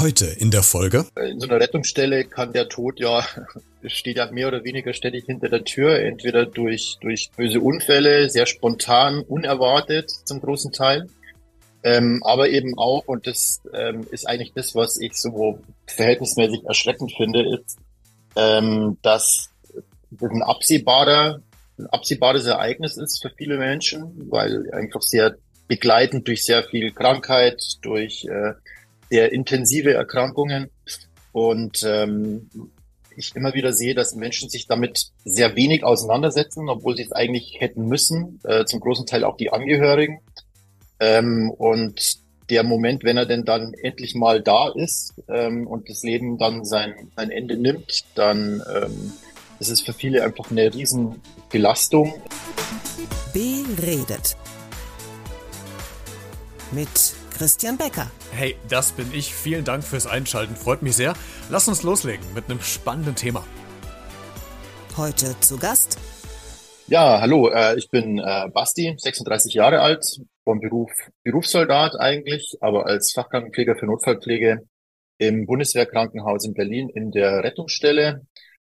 Heute in der Folge. In so einer Rettungsstelle kann der Tod ja, steht ja mehr oder weniger ständig hinter der Tür, entweder durch, durch böse Unfälle, sehr spontan, unerwartet zum großen Teil. Ähm, aber eben auch, und das ähm, ist eigentlich das, was ich so verhältnismäßig erschreckend finde, ist, ähm, dass das ein absehbarer, ein absehbares Ereignis ist für viele Menschen, weil einfach sehr begleitend durch sehr viel Krankheit, durch äh, sehr intensive Erkrankungen. Und ähm, ich immer wieder sehe, dass Menschen sich damit sehr wenig auseinandersetzen, obwohl sie es eigentlich hätten müssen, äh, zum großen Teil auch die Angehörigen. Ähm, und der Moment, wenn er denn dann endlich mal da ist ähm, und das Leben dann sein, sein Ende nimmt, dann ähm, ist es für viele einfach eine riesen Belastung. Beredet mit Christian Becker. Hey, das bin ich. Vielen Dank fürs Einschalten. Freut mich sehr. Lass uns loslegen mit einem spannenden Thema. Heute zu Gast. Ja, hallo, äh, ich bin äh, Basti, 36 Jahre alt, vom Beruf Berufssoldat eigentlich, aber als Fachkrankenpfleger für Notfallpflege im Bundeswehrkrankenhaus in Berlin in der Rettungsstelle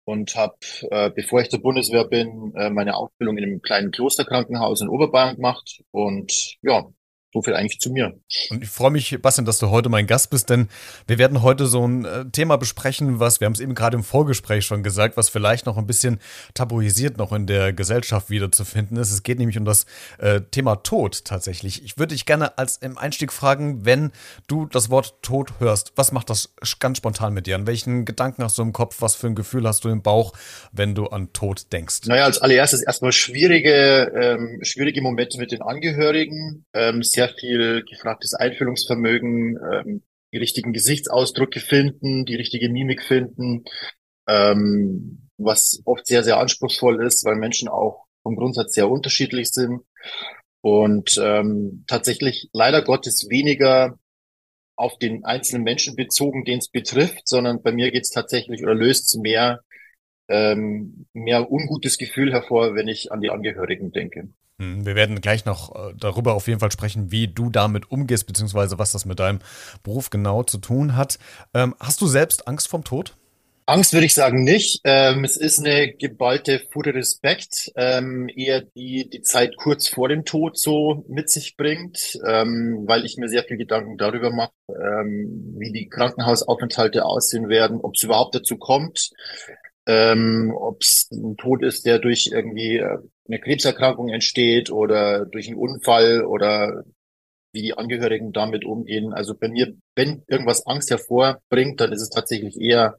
und habe, äh, bevor ich zur Bundeswehr bin, äh, meine Ausbildung in einem kleinen Klosterkrankenhaus in Oberbayern gemacht und ja, so viel eigentlich zu mir. Und ich freue mich, Bastian, dass du heute mein Gast bist, denn wir werden heute so ein äh, Thema besprechen, was, wir haben es eben gerade im Vorgespräch schon gesagt, was vielleicht noch ein bisschen tabuisiert noch in der Gesellschaft wiederzufinden ist. Es geht nämlich um das äh, Thema Tod tatsächlich. Ich würde dich gerne als im Einstieg fragen, wenn du das Wort Tod hörst, was macht das ganz spontan mit dir? An welchen Gedanken hast du im Kopf? Was für ein Gefühl hast du im Bauch, wenn du an Tod denkst? Naja, als allererstes erstmal schwierige, ähm, schwierige Momente mit den Angehörigen. Ähm, sehr viel gefragtes Einfühlungsvermögen, ähm, die richtigen Gesichtsausdrücke finden, die richtige Mimik finden, ähm, was oft sehr, sehr anspruchsvoll ist, weil Menschen auch vom Grundsatz sehr unterschiedlich sind und ähm, tatsächlich leider Gottes weniger auf den einzelnen Menschen bezogen, den es betrifft, sondern bei mir geht es tatsächlich oder löst mehr ähm, mehr ungutes Gefühl hervor, wenn ich an die Angehörigen denke. Hm, wir werden gleich noch äh, darüber auf jeden Fall sprechen, wie du damit umgehst, beziehungsweise was das mit deinem Beruf genau zu tun hat. Ähm, hast du selbst Angst vorm Tod? Angst würde ich sagen nicht. Ähm, es ist eine geballte Fure Respekt, ähm, eher die die Zeit kurz vor dem Tod so mit sich bringt, ähm, weil ich mir sehr viel Gedanken darüber mache, ähm, wie die Krankenhausaufenthalte aussehen werden, ob es überhaupt dazu kommt, ähm, ob es ein Tod ist, der durch irgendwie äh, eine Krebserkrankung entsteht oder durch einen Unfall oder wie die Angehörigen damit umgehen. Also bei mir, wenn irgendwas Angst hervorbringt, dann ist es tatsächlich eher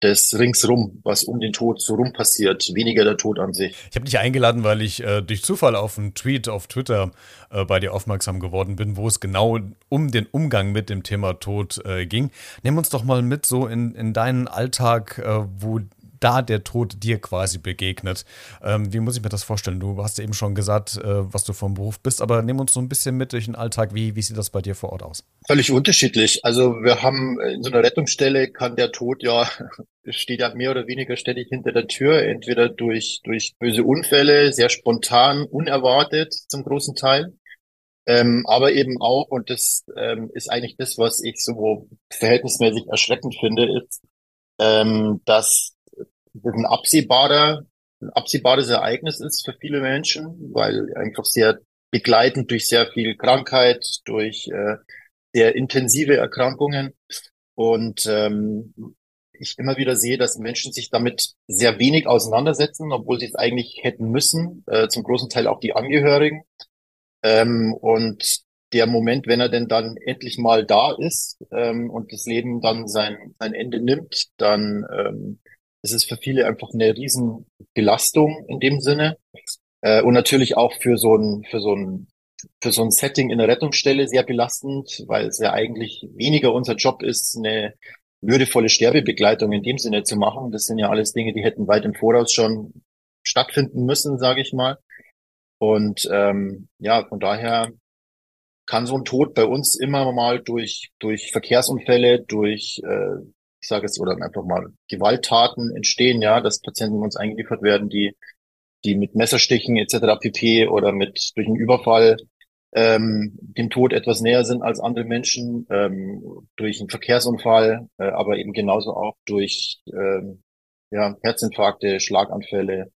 das ringsrum, was um den Tod so rum passiert, weniger der Tod an sich. Ich habe dich eingeladen, weil ich äh, durch Zufall auf einen Tweet auf Twitter äh, bei dir aufmerksam geworden bin, wo es genau um den Umgang mit dem Thema Tod äh, ging. Nimm uns doch mal mit so in, in deinen Alltag, äh, wo da der Tod dir quasi begegnet. Ähm, wie muss ich mir das vorstellen? Du hast ja eben schon gesagt, äh, was du vom Beruf bist, aber nimm uns so ein bisschen mit durch den Alltag. Wie, wie sieht das bei dir vor Ort aus? Völlig unterschiedlich. Also wir haben in so einer Rettungsstelle kann der Tod ja, steht ja mehr oder weniger ständig hinter der Tür, entweder durch, durch böse Unfälle, sehr spontan, unerwartet zum großen Teil. Ähm, aber eben auch, und das ähm, ist eigentlich das, was ich so verhältnismäßig erschreckend finde, ist, ähm, dass das ein absehbarer, ein absehbares Ereignis ist für viele Menschen, weil einfach sehr begleitend durch sehr viel Krankheit, durch äh, sehr intensive Erkrankungen und ähm, ich immer wieder sehe, dass Menschen sich damit sehr wenig auseinandersetzen, obwohl sie es eigentlich hätten müssen, äh, zum großen Teil auch die Angehörigen. Ähm, und der Moment, wenn er denn dann endlich mal da ist ähm, und das Leben dann sein, sein Ende nimmt, dann ähm, es ist für viele einfach eine riesen Belastung in dem Sinne. Äh, und natürlich auch für so ein, für so ein, für so ein Setting in der Rettungsstelle sehr belastend, weil es ja eigentlich weniger unser Job ist, eine würdevolle Sterbebegleitung in dem Sinne zu machen. Das sind ja alles Dinge, die hätten weit im Voraus schon stattfinden müssen, sage ich mal. Und ähm, ja, von daher kann so ein Tod bei uns immer mal durch durch Verkehrsunfälle, durch äh, ich sage es, oder einfach mal Gewalttaten entstehen, ja, dass Patienten uns eingeliefert werden, die, die mit Messerstichen etc. pp. oder mit durch einen Überfall ähm, dem Tod etwas näher sind als andere Menschen, ähm, durch einen Verkehrsunfall, äh, aber eben genauso auch durch ähm, ja, Herzinfarkte, Schlaganfälle,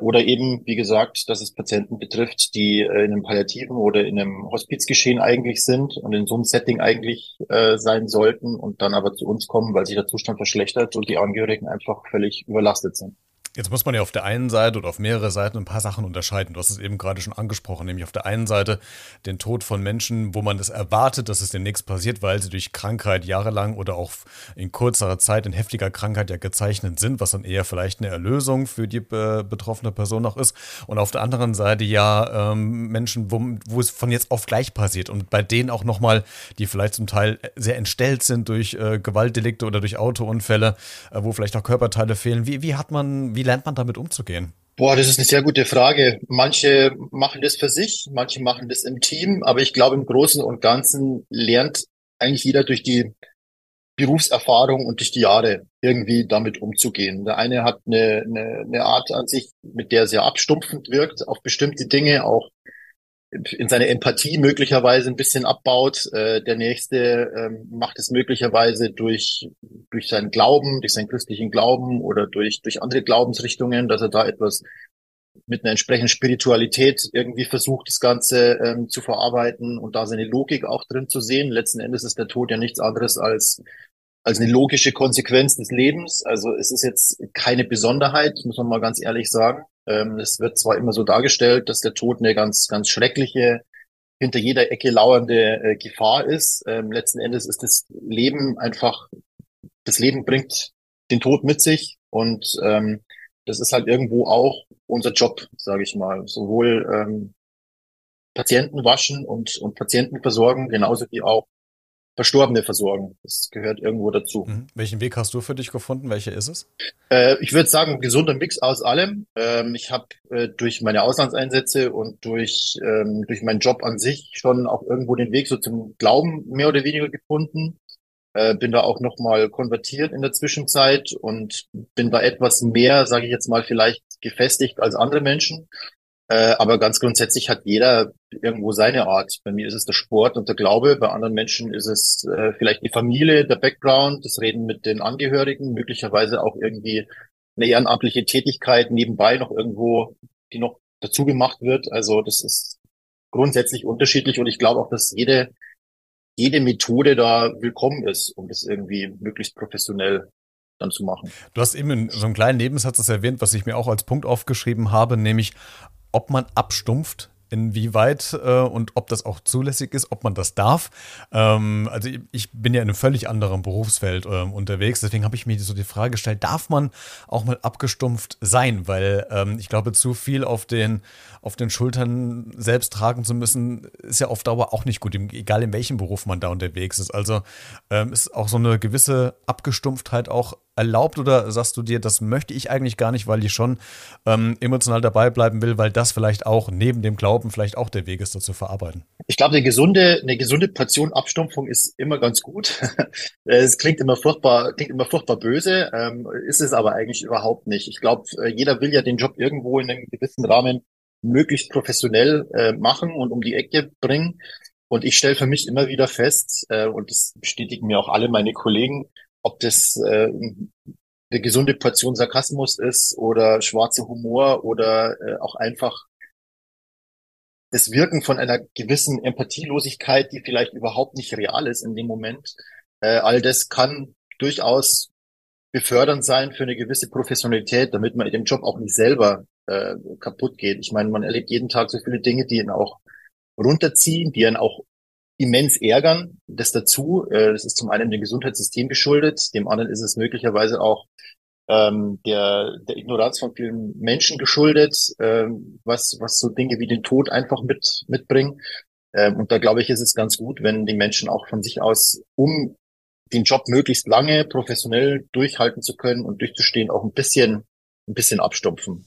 oder eben, wie gesagt, dass es Patienten betrifft, die äh, in einem palliativen oder in einem Hospizgeschehen eigentlich sind und in so einem Setting eigentlich äh, sein sollten und dann aber zu uns kommen, weil sich der Zustand verschlechtert und die Angehörigen einfach völlig überlastet sind. Jetzt muss man ja auf der einen Seite oder auf mehrere Seiten ein paar Sachen unterscheiden. Du hast es eben gerade schon angesprochen, nämlich auf der einen Seite den Tod von Menschen, wo man es erwartet, dass es demnächst passiert, weil sie durch Krankheit jahrelang oder auch in kurzer Zeit in heftiger Krankheit ja gezeichnet sind, was dann eher vielleicht eine Erlösung für die be betroffene Person noch ist. Und auf der anderen Seite ja ähm, Menschen, wo, wo es von jetzt auf gleich passiert und bei denen auch nochmal, die vielleicht zum Teil sehr entstellt sind durch äh, Gewaltdelikte oder durch Autounfälle, äh, wo vielleicht auch Körperteile fehlen. Wie, wie hat man, wie lernt man damit umzugehen? Boah, das ist eine sehr gute Frage. Manche machen das für sich, manche machen das im Team, aber ich glaube, im Großen und Ganzen lernt eigentlich jeder durch die Berufserfahrung und durch die Jahre irgendwie damit umzugehen. Der eine hat eine, eine, eine Art an sich, mit der sehr abstumpfend wirkt auf bestimmte Dinge, auch in seiner Empathie möglicherweise ein bisschen abbaut. Äh, der nächste ähm, macht es möglicherweise durch, durch seinen Glauben, durch seinen christlichen Glauben oder durch, durch andere Glaubensrichtungen, dass er da etwas mit einer entsprechenden Spiritualität irgendwie versucht, das Ganze ähm, zu verarbeiten und da seine Logik auch drin zu sehen. Letzten Endes ist der Tod ja nichts anderes als als eine logische Konsequenz des Lebens. Also es ist jetzt keine Besonderheit, muss man mal ganz ehrlich sagen. Ähm, es wird zwar immer so dargestellt, dass der Tod eine ganz, ganz schreckliche, hinter jeder Ecke lauernde äh, Gefahr ist. Ähm, letzten Endes ist das Leben einfach, das Leben bringt den Tod mit sich und ähm, das ist halt irgendwo auch unser Job, sage ich mal. Sowohl ähm, Patienten waschen und, und Patienten versorgen, genauso wie auch Verstorbene versorgen. Das gehört irgendwo dazu. Mhm. Welchen Weg hast du für dich gefunden? Welcher ist es? Äh, ich würde sagen, gesunder Mix aus allem. Ähm, ich habe äh, durch meine Auslandseinsätze und durch, ähm, durch meinen Job an sich schon auch irgendwo den Weg so zum Glauben mehr oder weniger gefunden. Äh, bin da auch nochmal konvertiert in der Zwischenzeit und bin da etwas mehr, sage ich jetzt mal, vielleicht gefestigt als andere Menschen. Äh, aber ganz grundsätzlich hat jeder irgendwo seine Art. Bei mir ist es der Sport und der Glaube, bei anderen Menschen ist es äh, vielleicht die Familie, der Background, das Reden mit den Angehörigen, möglicherweise auch irgendwie eine ehrenamtliche Tätigkeit nebenbei noch irgendwo, die noch dazu gemacht wird. Also das ist grundsätzlich unterschiedlich und ich glaube auch, dass jede, jede Methode da willkommen ist, um das irgendwie möglichst professionell dann zu machen. Du hast eben in so einem kleinen Nebensatz das erwähnt, was ich mir auch als Punkt aufgeschrieben habe, nämlich ob man abstumpft, inwieweit äh, und ob das auch zulässig ist, ob man das darf. Ähm, also ich, ich, bin ja in einem völlig anderen Berufsfeld äh, unterwegs, deswegen habe ich mir so die Frage gestellt, darf man auch mal abgestumpft sein? Weil ähm, ich glaube, zu viel auf den, auf den Schultern selbst tragen zu müssen, ist ja auf Dauer auch nicht gut, egal in welchem Beruf man da unterwegs ist. Also ähm, ist auch so eine gewisse Abgestumpftheit auch erlaubt oder sagst du dir, das möchte ich eigentlich gar nicht, weil ich schon ähm, emotional dabei bleiben will, weil das vielleicht auch neben dem Glauben vielleicht auch der Weg ist, das zu verarbeiten? Ich glaube, eine gesunde, eine gesunde Portion Abstumpfung ist immer ganz gut. es klingt immer furchtbar, klingt immer furchtbar böse, ähm, ist es aber eigentlich überhaupt nicht. Ich glaube, äh, jeder will ja den Job irgendwo in einem gewissen Rahmen möglichst professionell äh, machen und um die Ecke bringen. Und ich stelle für mich immer wieder fest, äh, und das bestätigen mir auch alle meine Kollegen, ob das äh, eine gesunde Portion Sarkasmus ist oder schwarzer Humor oder äh, auch einfach das Wirken von einer gewissen Empathielosigkeit, die vielleicht überhaupt nicht real ist in dem Moment. Äh, all das kann durchaus befördernd sein für eine gewisse Professionalität, damit man in dem Job auch nicht selber äh, kaputt geht. Ich meine, man erlebt jeden Tag so viele Dinge, die ihn auch runterziehen, die ihn auch immens ärgern. Das dazu, äh, das ist zum einen dem Gesundheitssystem geschuldet, dem anderen ist es möglicherweise auch ähm, der, der Ignoranz von vielen Menschen geschuldet, ähm, was, was so Dinge wie den Tod einfach mit, mitbringen. Ähm, und da glaube ich, ist es ganz gut, wenn die Menschen auch von sich aus, um den Job möglichst lange professionell durchhalten zu können und durchzustehen, auch ein bisschen, ein bisschen abstumpfen.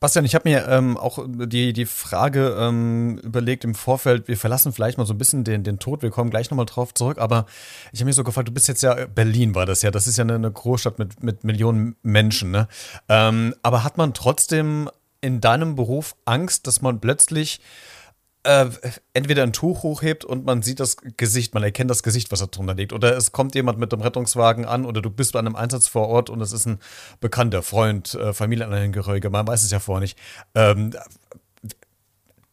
Bastian, ich habe mir ähm, auch die, die Frage ähm, überlegt im Vorfeld, wir verlassen vielleicht mal so ein bisschen den, den Tod, wir kommen gleich nochmal drauf zurück, aber ich habe mich so gefragt, du bist jetzt ja, Berlin war das ja, das ist ja eine, eine Großstadt mit, mit Millionen Menschen, ne? Ähm, aber hat man trotzdem in deinem Beruf Angst, dass man plötzlich äh, entweder ein Tuch hochhebt und man sieht das Gesicht, man erkennt das Gesicht, was da drunter liegt. Oder es kommt jemand mit dem Rettungswagen an oder du bist bei einem Einsatz vor Ort und es ist ein bekannter Freund, äh, Familienangehöriger, man weiß es ja vorher nicht. Ähm,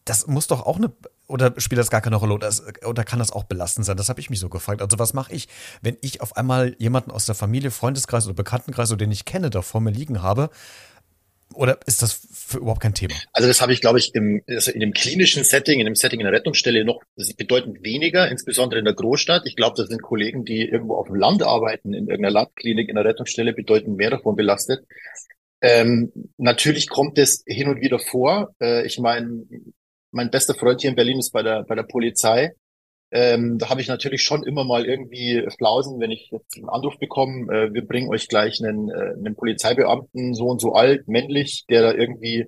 das muss doch auch eine oder spielt das gar keine Rolle oder, oder kann das auch belastend sein? Das habe ich mich so gefragt. Also was mache ich, wenn ich auf einmal jemanden aus der Familie, Freundeskreis oder Bekanntenkreis oder den ich kenne, da vor mir liegen habe? Oder ist das für überhaupt kein Thema? Also das habe ich, glaube ich, im, also in dem klinischen Setting, in dem Setting in der Rettungsstelle noch bedeutend weniger, insbesondere in der Großstadt. Ich glaube, das sind Kollegen, die irgendwo auf dem Land arbeiten, in irgendeiner Landklinik, in der Rettungsstelle, bedeutend mehr davon belastet. Ähm, natürlich kommt es hin und wieder vor. Äh, ich meine, mein bester Freund hier in Berlin ist bei der, bei der Polizei. Ähm, da habe ich natürlich schon immer mal irgendwie Flausen, wenn ich jetzt einen Anruf bekomme, äh, wir bringen euch gleich einen, äh, einen Polizeibeamten, so und so alt, männlich, der da irgendwie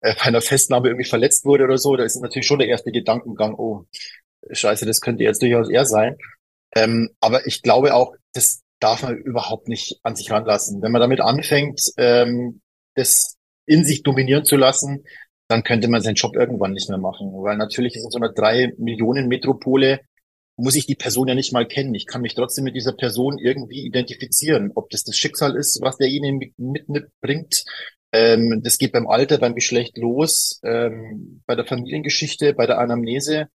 äh, bei einer Festnahme irgendwie verletzt wurde oder so. Da ist natürlich schon der erste Gedankengang, oh, scheiße, das könnte jetzt durchaus er sein. Ähm, aber ich glaube auch, das darf man überhaupt nicht an sich ranlassen. Wenn man damit anfängt, ähm, das in sich dominieren zu lassen, dann könnte man seinen Job irgendwann nicht mehr machen. Weil natürlich ist in so einer drei Millionen Metropole muss ich die Person ja nicht mal kennen. Ich kann mich trotzdem mit dieser Person irgendwie identifizieren. Ob das das Schicksal ist, was derjenige mitbringt. Ähm, das geht beim Alter, beim Geschlecht los, ähm, bei der Familiengeschichte, bei der Anamnese.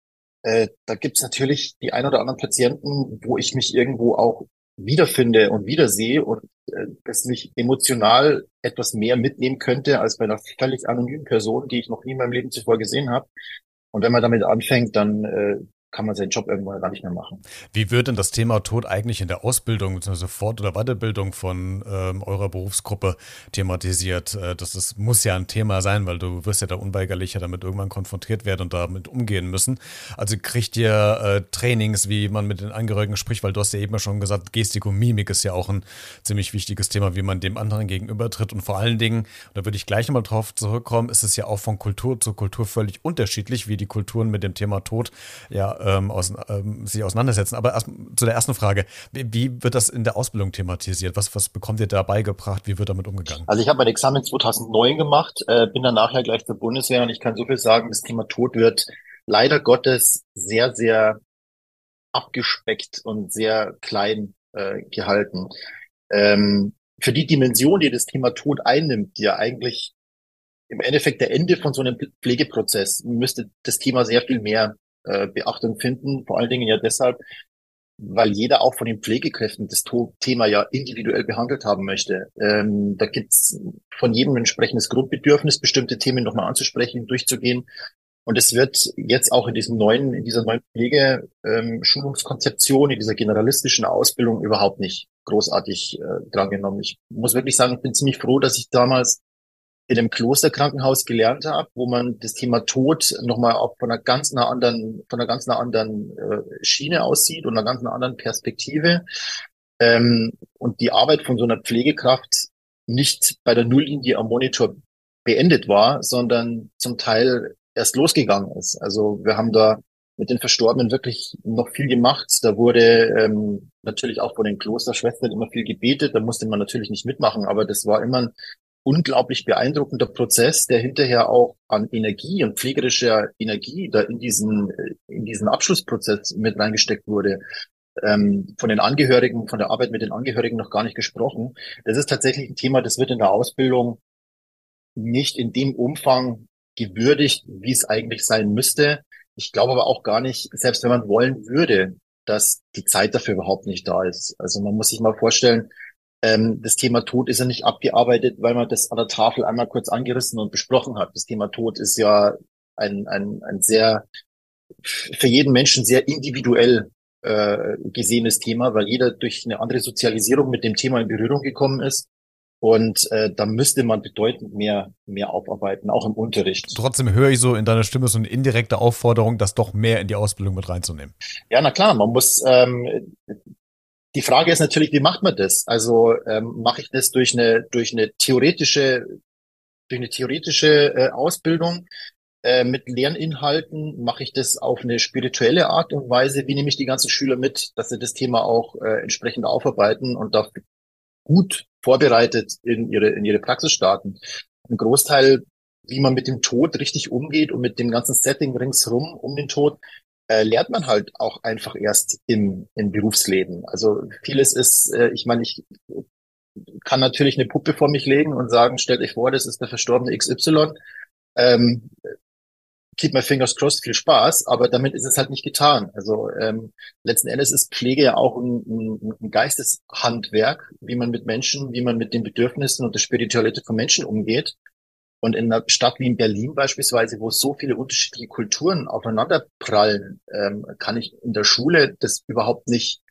Äh, da gibt's natürlich die ein oder anderen Patienten, wo ich mich irgendwo auch wiederfinde und wiedersehe und äh, das mich emotional etwas mehr mitnehmen könnte als bei einer völlig anonymen Person, die ich noch nie in meinem Leben zuvor gesehen habe. Und wenn man damit anfängt, dann äh, kann man seinen Job irgendwann gar nicht mehr machen. Wie wird denn das Thema Tod eigentlich in der Ausbildung bzw. Fort- oder Weiterbildung von ähm, eurer Berufsgruppe thematisiert? Äh, das, das muss ja ein Thema sein, weil du wirst ja da unweigerlicher damit irgendwann konfrontiert werden und damit umgehen müssen. Also kriegt ihr äh, Trainings, wie man mit den Angehörigen spricht, weil du hast ja eben schon gesagt, Gestik und Mimik ist ja auch ein ziemlich wichtiges Thema, wie man dem anderen gegenübertritt. Und vor allen Dingen, da würde ich gleich nochmal drauf zurückkommen, ist es ja auch von Kultur zu Kultur völlig unterschiedlich, wie die Kulturen mit dem Thema Tod ja ähm, aus, ähm, sich auseinandersetzen. Aber erst zu der ersten Frage. Wie, wie, wird das in der Ausbildung thematisiert? Was, was bekommt ihr da beigebracht? Wie wird damit umgegangen? Also ich habe mein Examen 2009 gemacht, äh, bin dann nachher gleich zur Bundeswehr und ich kann so viel sagen, das Thema Tod wird leider Gottes sehr, sehr abgespeckt und sehr klein äh, gehalten. Ähm, für die Dimension, die das Thema Tod einnimmt, die ja eigentlich im Endeffekt der Ende von so einem Pflegeprozess, müsste das Thema sehr viel mehr äh, Beachtung finden. Vor allen Dingen ja deshalb, weil jeder auch von den Pflegekräften das Thema ja individuell behandelt haben möchte. Ähm, da gibt's von jedem ein entsprechendes Grundbedürfnis, bestimmte Themen nochmal anzusprechen, durchzugehen. Und es wird jetzt auch in diesem neuen, in dieser neuen Pflegeschulungskonzeption, ähm, in dieser generalistischen Ausbildung überhaupt nicht großartig äh, drangenommen. Ich muss wirklich sagen, ich bin ziemlich froh, dass ich damals in einem Klosterkrankenhaus gelernt habe, wo man das Thema Tod nochmal auch von einer ganz einer anderen, von einer ganz einer anderen äh, Schiene aussieht und einer ganz einer anderen Perspektive. Ähm, und die Arbeit von so einer Pflegekraft nicht bei der Nulllinie am Monitor beendet war, sondern zum Teil erst losgegangen ist. Also wir haben da mit den Verstorbenen wirklich noch viel gemacht. Da wurde ähm, natürlich auch von den Klosterschwestern immer viel gebetet. Da musste man natürlich nicht mitmachen, aber das war immer ein unglaublich beeindruckender Prozess, der hinterher auch an Energie und pflegerischer Energie da in diesen, in diesen Abschlussprozess mit reingesteckt wurde. Ähm, von den Angehörigen, von der Arbeit mit den Angehörigen noch gar nicht gesprochen. Das ist tatsächlich ein Thema, das wird in der Ausbildung nicht in dem Umfang gewürdigt, wie es eigentlich sein müsste. Ich glaube aber auch gar nicht, selbst wenn man wollen würde, dass die Zeit dafür überhaupt nicht da ist. Also man muss sich mal vorstellen, Ähm, das Thema Tod ist ja nicht abgearbeitet, weil man das an der Tafel einmal kurz angerissen und besprochen hat. Das Thema Tod ist ja ein, ein, ein sehr, für jeden Menschen sehr individuell äh, gesehenes Thema, weil jeder durch eine andere Sozialisierung mit dem Thema in Berührung gekommen ist. Und äh, da müsste man bedeutend mehr, mehr aufarbeiten, auch im Unterricht. Trotzdem höre ich so in deiner Stimme so eine indirekte Aufforderung, das doch mehr in die Ausbildung mit reinzunehmen. Ja, na klar, man muss, ähm, die Frage ist natürlich, wie macht man das? Also ähm, mache ich das durch eine, durch eine theoretische, durch eine theoretische äh, Ausbildung äh, mit Lerninhalten? Mache ich das auf eine spirituelle Art und Weise? Wie nehme ich die ganzen Schüler mit, dass sie das Thema auch äh, entsprechend aufarbeiten und da gut vorbereitet in ihre, in ihre Praxis starten. Ein Großteil, wie man mit dem Tod richtig umgeht und mit dem ganzen Setting ringsherum um den Tod, äh, lernt man halt auch einfach erst im, im Berufsleben. Also vieles ist, äh, ich meine, ich kann natürlich eine Puppe vor mich legen und sagen, stellt euch vor, das ist der verstorbene XY. Ähm, keep my fingers crossed, viel Spaß, aber damit ist es halt nicht getan. Also ähm, letzten Endes ist Pflege ja auch ein, ein, ein Geisteshandwerk, wie man mit Menschen, wie man mit den Bedürfnissen und der Spiritualität von Menschen umgeht. Und in einer Stadt wie in Berlin beispielsweise, wo so viele unterschiedliche Kulturen aufeinander prallen, ähm, kann ich in der Schule das überhaupt nicht,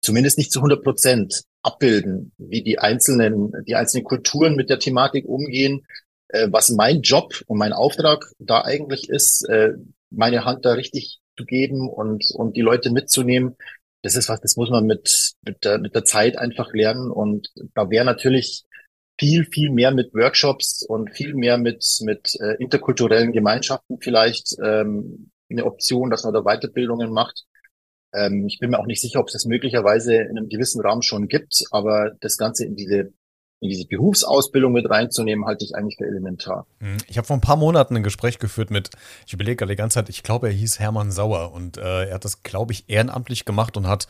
zumindest nicht zu 100 Prozent abbilden, wie die einzelnen, die einzelnen Kulturen mit der Thematik umgehen, äh, was mein Job und mein Auftrag da eigentlich ist, äh, meine Hand da richtig zu geben und, und die Leute mitzunehmen. Das ist was, das muss man mit, mit, der, mit der Zeit einfach lernen. Und da wäre natürlich viel, viel mehr mit Workshops und viel mehr mit, mit äh, interkulturellen Gemeinschaften vielleicht ähm, eine Option, dass man da Weiterbildungen macht. Ähm, ich bin mir auch nicht sicher, ob es das möglicherweise in einem gewissen Rahmen schon gibt, aber das Ganze in diese in diese Berufsausbildung mit reinzunehmen, halte ich eigentlich für elementar. Hm, ich habe vor ein paar Monaten ein Gespräch geführt mit, ich überlege gerade die ganze Zeit, ich glaube, er hieß Hermann Sauer und äh, er hat das, glaube ich, ehrenamtlich gemacht und hat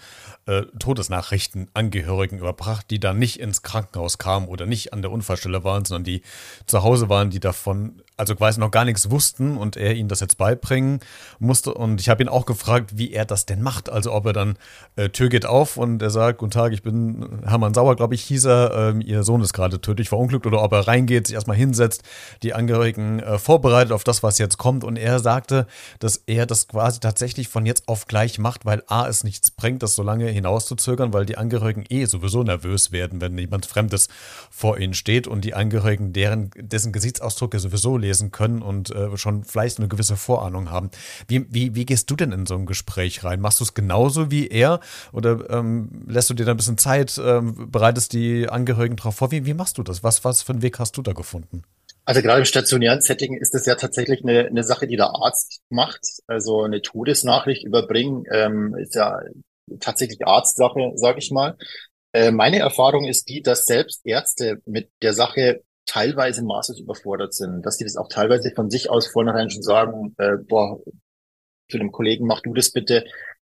äh, Todesnachrichten Angehörigen überbracht, die dann nicht ins Krankenhaus kamen oder nicht an der Unfallstelle waren, sondern die zu Hause waren, die davon, also quasi noch gar nichts wussten und er ihnen das jetzt beibringen musste. Und ich habe ihn auch gefragt, wie er das denn macht. Also ob er dann äh, Tür geht auf und er sagt, guten Tag, ich bin Hermann Sauer, glaube ich, hieß er, äh, ihr Sohn Sohn ist gerade tödlich verunglückt oder ob er reingeht, sich erstmal hinsetzt, die Angehörigen äh, vorbereitet auf das, was jetzt kommt. Und er sagte, dass er das quasi tatsächlich von jetzt auf gleich macht, weil A, es nichts bringt, das so lange hinauszuzögern, weil die Angehörigen eh sowieso nervös werden, wenn jemand Fremdes vor ihnen steht und die Angehörigen, deren, dessen Gesichtsausdrücke sowieso lesen können und äh, schon vielleicht eine gewisse Vorahnung haben. Wie, wie, wie gehst du denn in so ein Gespräch rein? Machst du es genauso wie er oder ähm, lässt du dir da ein bisschen Zeit, ähm, bereitest die Angehörigen darauf vor? Wie, wie machst du das? Was, was für einen Weg hast du da gefunden? Also gerade im stationären Setting ist das ja tatsächlich eine, eine Sache, die der Arzt macht. Also eine Todesnachricht überbringen ähm, ist ja tatsächlich Arztsache, sage ich mal. Äh, meine Erfahrung ist die, dass selbst Ärzte mit der Sache teilweise maßlos überfordert sind, dass die das auch teilweise von sich aus vornherein schon sagen, äh, boah, zu dem Kollegen, mach du das bitte.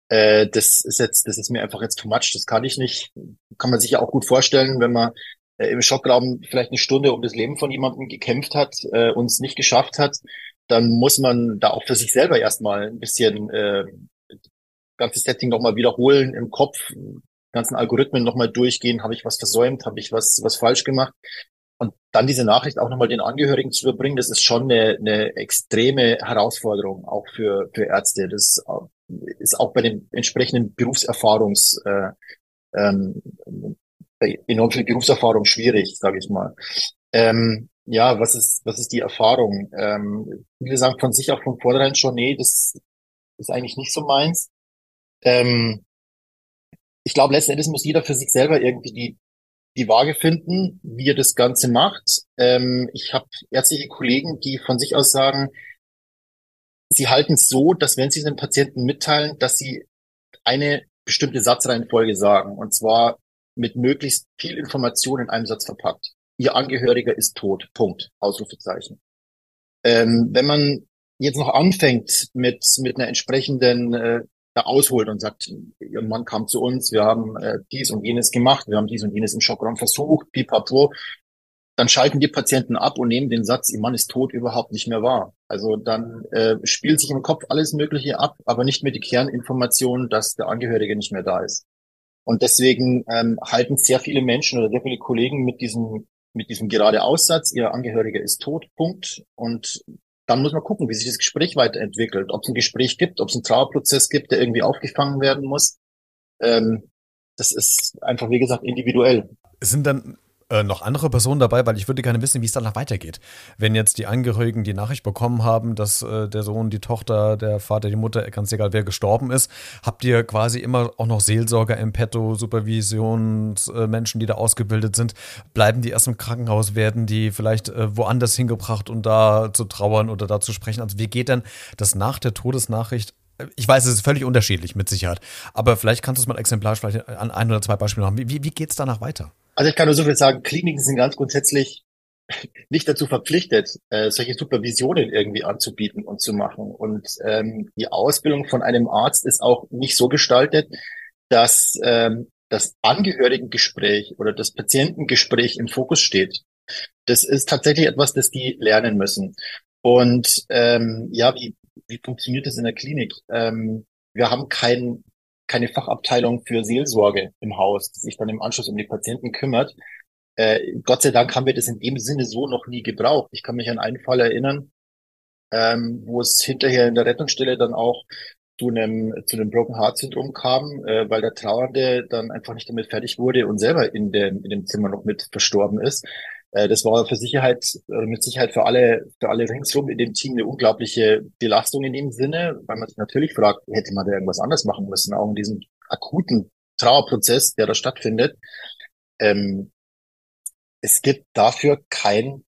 Äh, das ist jetzt, das ist mir einfach jetzt too much, das kann ich nicht. Kann man sich ja auch gut vorstellen, wenn man äh, im Schockraum vielleicht eine Stunde um das Leben von jemandem gekämpft hat äh, und es nicht geschafft hat, dann muss man da auch für sich selber erstmal ein bisschen äh, ganzes Setting nochmal wiederholen im Kopf, ganzen Algorithmen nochmal durchgehen, habe ich was versäumt, habe ich was, was falsch gemacht. Und dann diese Nachricht auch nochmal den Angehörigen zu überbringen, das ist schon eine, eine extreme Herausforderung, auch für, für Ärzte. Das ist auch bei den entsprechenden Berufserfahrungs äh, ähm, enorm viel Berufserfahrung schwierig, sage ich mal. Ähm, ja, was ist, was ist die Erfahrung? Ähm, viele sagen von sich auch von vornherein schon, nee, das ist eigentlich nicht so meins. Ähm, ich glaube, letzten Endes muss jeder für sich selber irgendwie die, die Waage finden, wie er das Ganze macht. Ähm, ich habe ärztliche Kollegen, die von sich aus sagen, sie halten es so, dass wenn sie den Patienten mitteilen, dass sie eine bestimmte Satzreihenfolge sagen. Und zwar mit möglichst viel Information in einem Satz verpackt. Ihr Angehöriger ist tot. Punkt. Ausrufezeichen. Ähm, wenn man jetzt noch anfängt mit, mit einer entsprechenden äh, ausholt und sagt, ihr Mann kam zu uns, wir haben äh, dies und jenes gemacht, wir haben dies und jenes im Schockraum versucht, pipapo, dann schalten die Patienten ab und nehmen den Satz, ihr Mann ist tot, überhaupt nicht mehr wahr. Also dann äh, spielt sich im Kopf alles Mögliche ab, aber nicht mehr die Kerninformation, dass der Angehörige nicht mehr da ist. Und deswegen ähm, halten sehr viele Menschen oder sehr viele Kollegen mit diesem, mit diesem gerade Aussatz, ihr Angehöriger ist tot, Punkt. Und dann muss man gucken, wie sich das Gespräch weiterentwickelt, ob es ein Gespräch gibt, ob es einen Trauerprozess gibt, der irgendwie aufgefangen werden muss. Ähm, das ist einfach, wie gesagt, individuell. Sind dann äh, noch andere Personen dabei, weil ich würde gerne wissen, wie es danach weitergeht. Wenn jetzt die Angehörigen die Nachricht bekommen haben, dass äh, der Sohn, die Tochter, der Vater, die Mutter, ganz egal wer gestorben ist, habt ihr quasi immer auch noch Seelsorger im Petto, Supervisionsmenschen, äh, die da ausgebildet sind? Bleiben die erst im Krankenhaus, werden die vielleicht äh, woanders hingebracht, um da zu trauern oder da zu sprechen? Also wie geht denn das nach der Todesnachricht ich weiß, es ist völlig unterschiedlich mit Sicherheit, aber vielleicht kannst du es mal exemplarisch vielleicht an ein oder zwei Beispielen machen. Wie, wie geht es danach weiter? Also ich kann nur so viel sagen, Kliniken sind ganz grundsätzlich nicht dazu verpflichtet, äh, solche Supervisionen irgendwie anzubieten und zu machen. Und ähm, die Ausbildung von einem Arzt ist auch nicht so gestaltet, dass ähm, das Angehörigengespräch oder das Patientengespräch im Fokus steht. Das ist tatsächlich etwas, das die lernen müssen. Und ähm, ja, wie, wie funktioniert das in der Klinik? Ähm, wir haben kein keine Fachabteilung für Seelsorge im Haus, die sich dann im Anschluss um die Patienten kümmert. Äh, Gott sei Dank haben wir das in dem Sinne so noch nie gebraucht. Ich kann mich an einen Fall erinnern, ähm, wo es hinterher in der Rettungsstelle dann auch zu einem, zu einem Broken Heart Syndrom kam, äh, weil der Trauernde dann einfach nicht damit fertig wurde und selber in dem, in dem Zimmer noch mit verstorben ist. Äh, das war für Sicherheit, äh, mit Sicherheit für alle, für alle ringsrum in dem Team eine unglaubliche Belastung in dem Sinne, weil man sich natürlich fragt, hätte man da irgendwas anders machen müssen, auch in diesem akuten Trauerprozess, der da stattfindet. Ähm, es gibt dafür kein,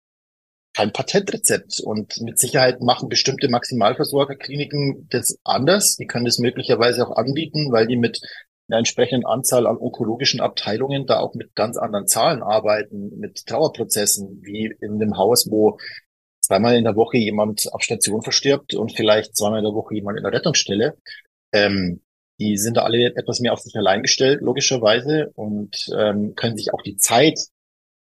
kein Patentrezept und mit Sicherheit machen bestimmte Maximalversorgerkliniken das anders. Die können das möglicherweise auch anbieten, weil die mit einer entsprechenden Anzahl an onkologischen Abteilungen da auch mit ganz anderen Zahlen arbeiten, mit Trauerprozessen, wie in einem Haus, wo zweimal in der Woche jemand auf Station verstirbt und vielleicht zweimal in der Woche jemand in der Rettungsstelle. Ähm, die sind da alle etwas mehr auf sich allein gestellt, logischerweise, und ähm, können sich auch die Zeit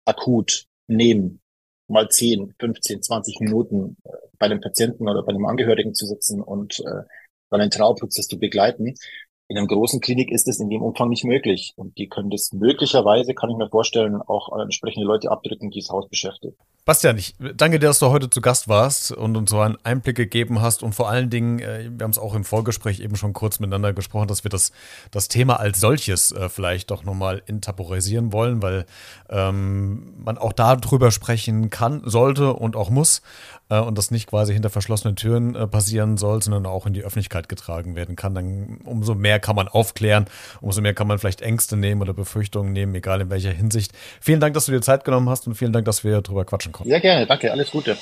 akut nehmen, mal 10, 15, 20 Minuten äh, bei dem Patienten oder bei einem Angehörigen zu sitzen und äh, dann einen Trauerprozess zu begleiten. In einem großen Klinik ist es in dem Umfang nicht möglich. Und die können das möglicherweise, kann ich mir vorstellen, auch entsprechende Leute abdrücken, die das Haus beschäftigt. Bastian, ich danke dir, dass du heute zu Gast warst und uns so einen Einblick gegeben hast und vor allen Dingen, äh, wir haben es auch im Vorgespräch eben schon kurz miteinander gesprochen, dass wir das, das Thema als solches äh, vielleicht doch nochmal intaporisieren wollen, weil ähm, man auch darüber sprechen kann, sollte und auch muss äh, und das nicht quasi hinter verschlossenen Türen äh, passieren soll, sondern auch in die Öffentlichkeit getragen werden kann. Dann umso mehr kann man aufklären, umso mehr kann man vielleicht Ängste nehmen oder Befürchtungen nehmen, egal in welcher Hinsicht. Vielen Dank, dass du dir Zeit genommen hast und vielen Dank, dass wir darüber quatschen konnten. Sehr gerne, danke, alles Gute.